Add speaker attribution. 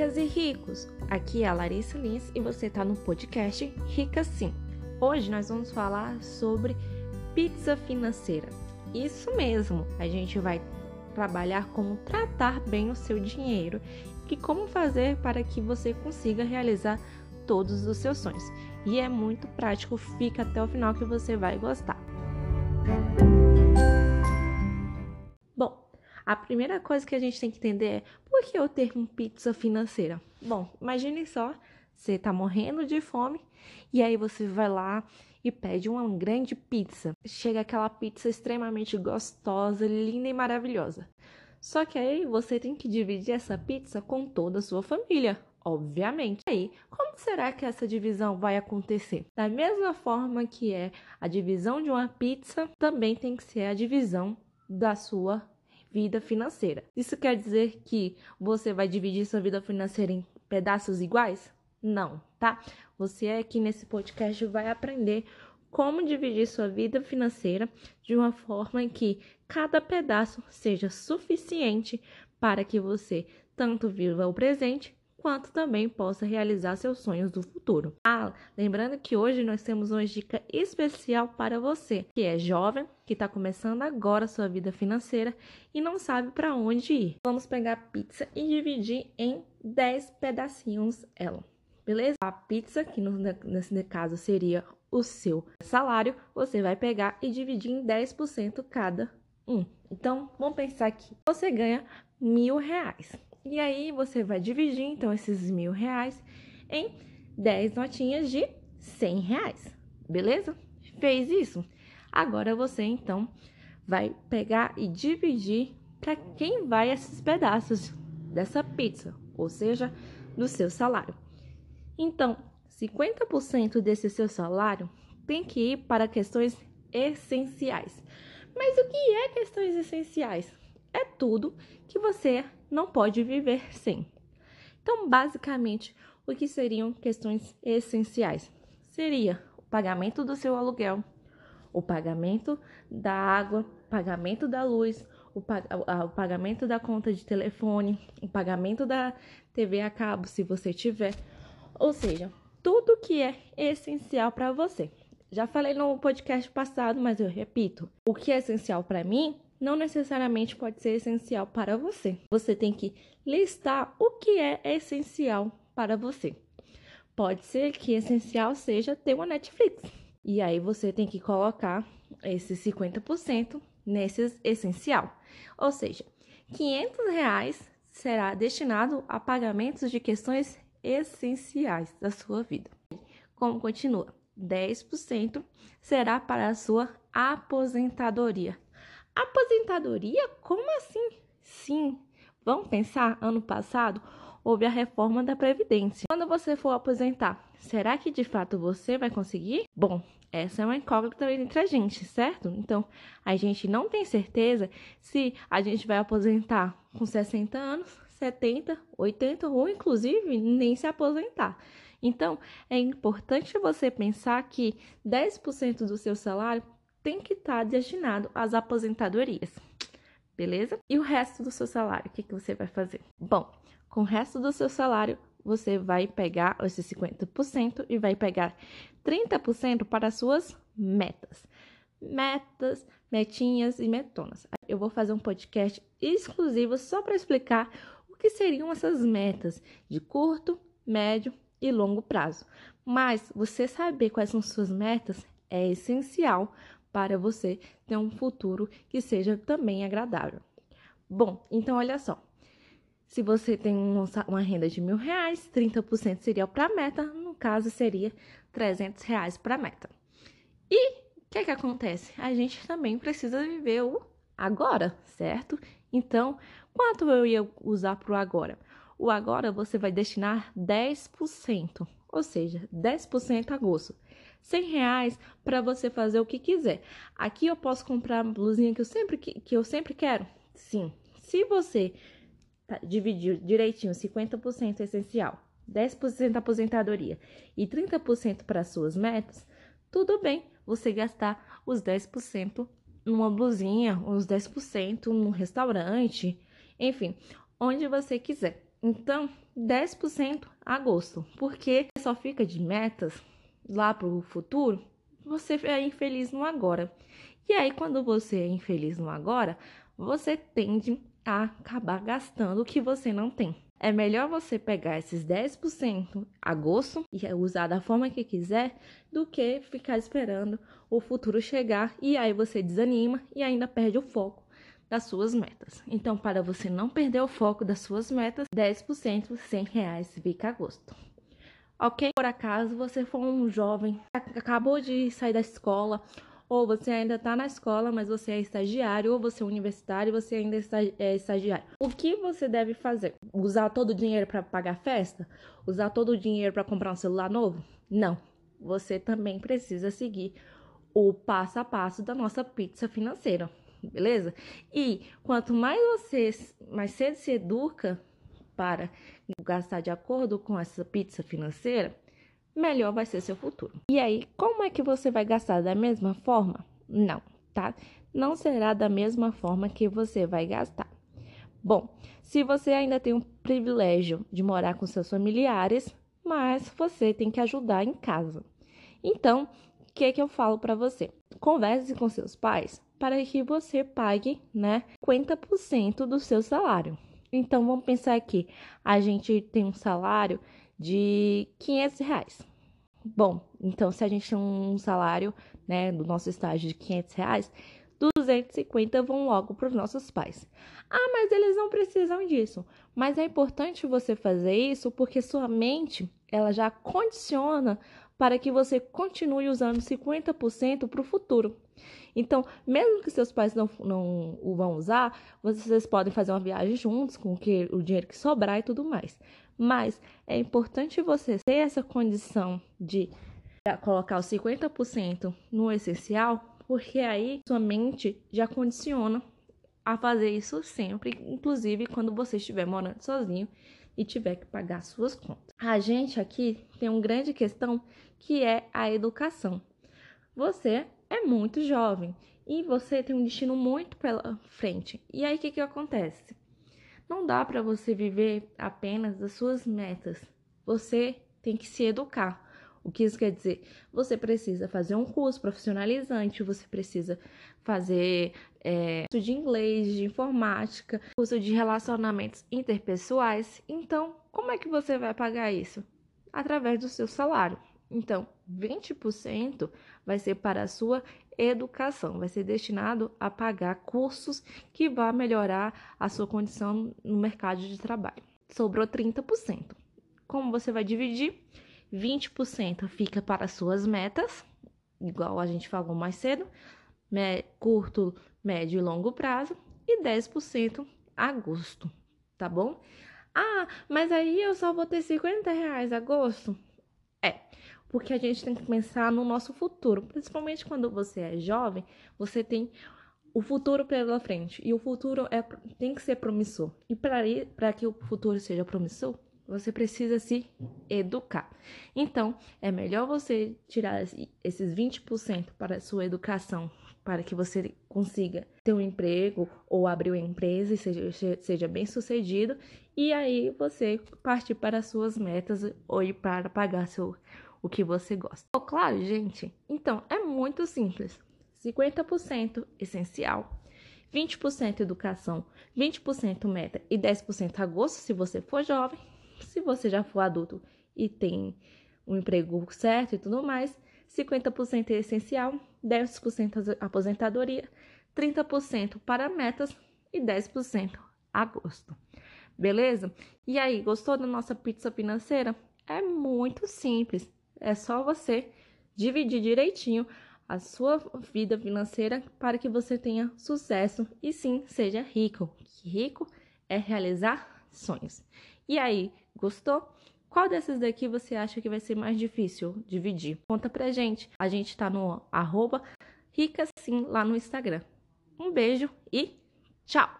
Speaker 1: ricas e ricos! Aqui é a Larissa Lins e você está no podcast Rica Sim. Hoje nós vamos falar sobre pizza financeira. Isso mesmo, a gente vai trabalhar como tratar bem o seu dinheiro e como fazer para que você consiga realizar todos os seus sonhos. E é muito prático, fica até o final que você vai gostar. Bom, a primeira coisa que a gente tem que entender é por que o termo pizza financeira? Bom, imagine só, você tá morrendo de fome e aí você vai lá e pede uma grande pizza. Chega aquela pizza extremamente gostosa, linda e maravilhosa. Só que aí você tem que dividir essa pizza com toda a sua família, obviamente. Aí, como será que essa divisão vai acontecer? Da mesma forma que é a divisão de uma pizza, também tem que ser a divisão da sua vida financeira. Isso quer dizer que você vai dividir sua vida financeira em pedaços iguais? Não, tá? Você aqui nesse podcast vai aprender como dividir sua vida financeira de uma forma em que cada pedaço seja suficiente para que você tanto viva o presente quanto também possa realizar seus sonhos do futuro. Ah, lembrando que hoje nós temos uma dica especial para você, que é jovem, que está começando agora sua vida financeira e não sabe para onde ir. Vamos pegar pizza e dividir em 10 pedacinhos ela. Beleza? A pizza, que no, nesse caso seria o seu salário, você vai pegar e dividir em 10% cada um. Então, vamos pensar aqui. Você ganha mil reais. E aí você vai dividir então esses mil reais em 10 notinhas de 100 reais, beleza? Fez isso? Agora você então vai pegar e dividir para quem vai esses pedaços dessa pizza, ou seja, do seu salário. Então, 50% desse seu salário tem que ir para questões essenciais. Mas o que é questões essenciais? É tudo que você não pode viver sem. Então, basicamente, o que seriam questões essenciais? Seria o pagamento do seu aluguel, o pagamento da água, pagamento da luz, o, pag o pagamento da conta de telefone, o pagamento da TV a cabo, se você tiver. Ou seja, tudo que é essencial para você. Já falei no podcast passado, mas eu repito: o que é essencial para mim não necessariamente pode ser essencial para você. Você tem que listar o que é essencial para você. Pode ser que essencial seja ter uma Netflix. E aí você tem que colocar esse 50% nesse essencial. Ou seja, 500 reais será destinado a pagamentos de questões essenciais da sua vida. Como continua? 10% será para a sua aposentadoria. Aposentadoria? Como assim? Sim, vamos pensar, ano passado houve a reforma da Previdência. Quando você for aposentar, será que de fato você vai conseguir? Bom, essa é uma incógnita entre a gente, certo? Então, a gente não tem certeza se a gente vai aposentar com 60 anos, 70, 80 ou inclusive nem se aposentar. Então, é importante você pensar que 10% do seu salário tem que estar tá destinado às aposentadorias, beleza? E o resto do seu salário, o que, que você vai fazer? Bom, com o resto do seu salário, você vai pegar esses 50% e vai pegar 30% para suas metas. Metas, metinhas e metonas. Eu vou fazer um podcast exclusivo só para explicar o que seriam essas metas de curto, médio e longo prazo. Mas você saber quais são suas metas é essencial para você ter um futuro que seja também agradável. Bom, então olha só. Se você tem uma renda de mil reais, 30% seria para a meta, no caso seria 300 reais para a meta. E o que, que acontece? A gente também precisa viver o agora, certo? Então, quanto eu ia usar para o agora? O agora você vai destinar 10%, ou seja, 10% a gosto. 100 reais para você fazer o que quiser. Aqui eu posso comprar a blusinha que eu sempre, que, que eu sempre quero? Sim. Se você tá, dividir direitinho 50% essencial, 10% aposentadoria e 30% para suas metas, tudo bem você gastar os 10% numa blusinha, os 10% num restaurante, enfim, onde você quiser. Então, 10% agosto, porque só fica de metas lá para o futuro, você é infeliz no agora. E aí, quando você é infeliz no agora, você tende a acabar gastando o que você não tem. É melhor você pegar esses 10% agosto e usar da forma que quiser do que ficar esperando o futuro chegar e aí você desanima e ainda perde o foco das suas metas. Então, para você não perder o foco das suas metas, 10%, 100 reais fica agosto. Ok? Por acaso você for um jovem, acabou de sair da escola ou você ainda está na escola, mas você é estagiário, ou você é universitário e você ainda é estagiário. O que você deve fazer? Usar todo o dinheiro para pagar festa? Usar todo o dinheiro para comprar um celular novo? Não. Você também precisa seguir o passo a passo da nossa pizza financeira, beleza? E quanto mais você mais cedo se educa para gastar de acordo com essa pizza financeira, melhor vai ser seu futuro. E aí, como é que você vai gastar da mesma forma? Não, tá? Não será da mesma forma que você vai gastar. Bom, se você ainda tem o privilégio de morar com seus familiares, mas você tem que ajudar em casa. Então, o que, que eu falo para você? Converse com seus pais para que você pague, né, 50% do seu salário. Então, vamos pensar aqui, a gente tem um salário de 500 reais. Bom, então se a gente tem um salário, né, do nosso estágio de 500 reais, 250 vão logo para os nossos pais. Ah, mas eles não precisam disso. Mas é importante você fazer isso porque sua mente, ela já condiciona para que você continue usando 50% para o futuro. Então, mesmo que seus pais não, não o vão usar, vocês podem fazer uma viagem juntos com o, que, o dinheiro que sobrar e tudo mais. Mas é importante você ter essa condição de colocar os 50% no essencial, porque aí sua mente já condiciona a fazer isso sempre, inclusive quando você estiver morando sozinho e tiver que pagar suas contas. A gente aqui tem uma grande questão que é a educação. Você é muito jovem e você tem um destino muito pela frente. E aí o que, que acontece? Não dá para você viver apenas das suas metas. Você tem que se educar. O que isso quer dizer? Você precisa fazer um curso profissionalizante, você precisa fazer é, curso de inglês, de informática, curso de relacionamentos interpessoais. Então, como é que você vai pagar isso? Através do seu salário. Então, 20% vai ser para a sua educação, vai ser destinado a pagar cursos que vão melhorar a sua condição no mercado de trabalho. Sobrou 30%. Como você vai dividir? 20% fica para suas metas, igual a gente falou mais cedo, curto, médio e longo prazo, e 10% agosto, tá bom? Ah, mas aí eu só vou ter 50 reais agosto? É, porque a gente tem que pensar no nosso futuro, principalmente quando você é jovem, você tem o futuro pela frente e o futuro é, tem que ser promissor. E para que o futuro seja promissor, você precisa se educar. Então, é melhor você tirar esses 20% para a sua educação, para que você consiga ter um emprego ou abrir uma empresa e seja, seja bem sucedido, e aí você partir para as suas metas ou ir para pagar seu o que você gosta. Oh, claro, gente. Então, é muito simples. 50% essencial, 20% educação, 20% meta e 10% agosto se você for jovem. Se você já for adulto e tem um emprego certo e tudo mais, 50% é essencial, 10% aposentadoria, 30% para metas e 10% agosto. Beleza? E aí, gostou da nossa pizza financeira? É muito simples. É só você dividir direitinho a sua vida financeira para que você tenha sucesso e sim seja rico. rico é realizar sonhos. E aí, gostou? Qual desses daqui você acha que vai ser mais difícil dividir? Conta pra gente. A gente tá no arroba rica sim lá no Instagram. Um beijo e tchau!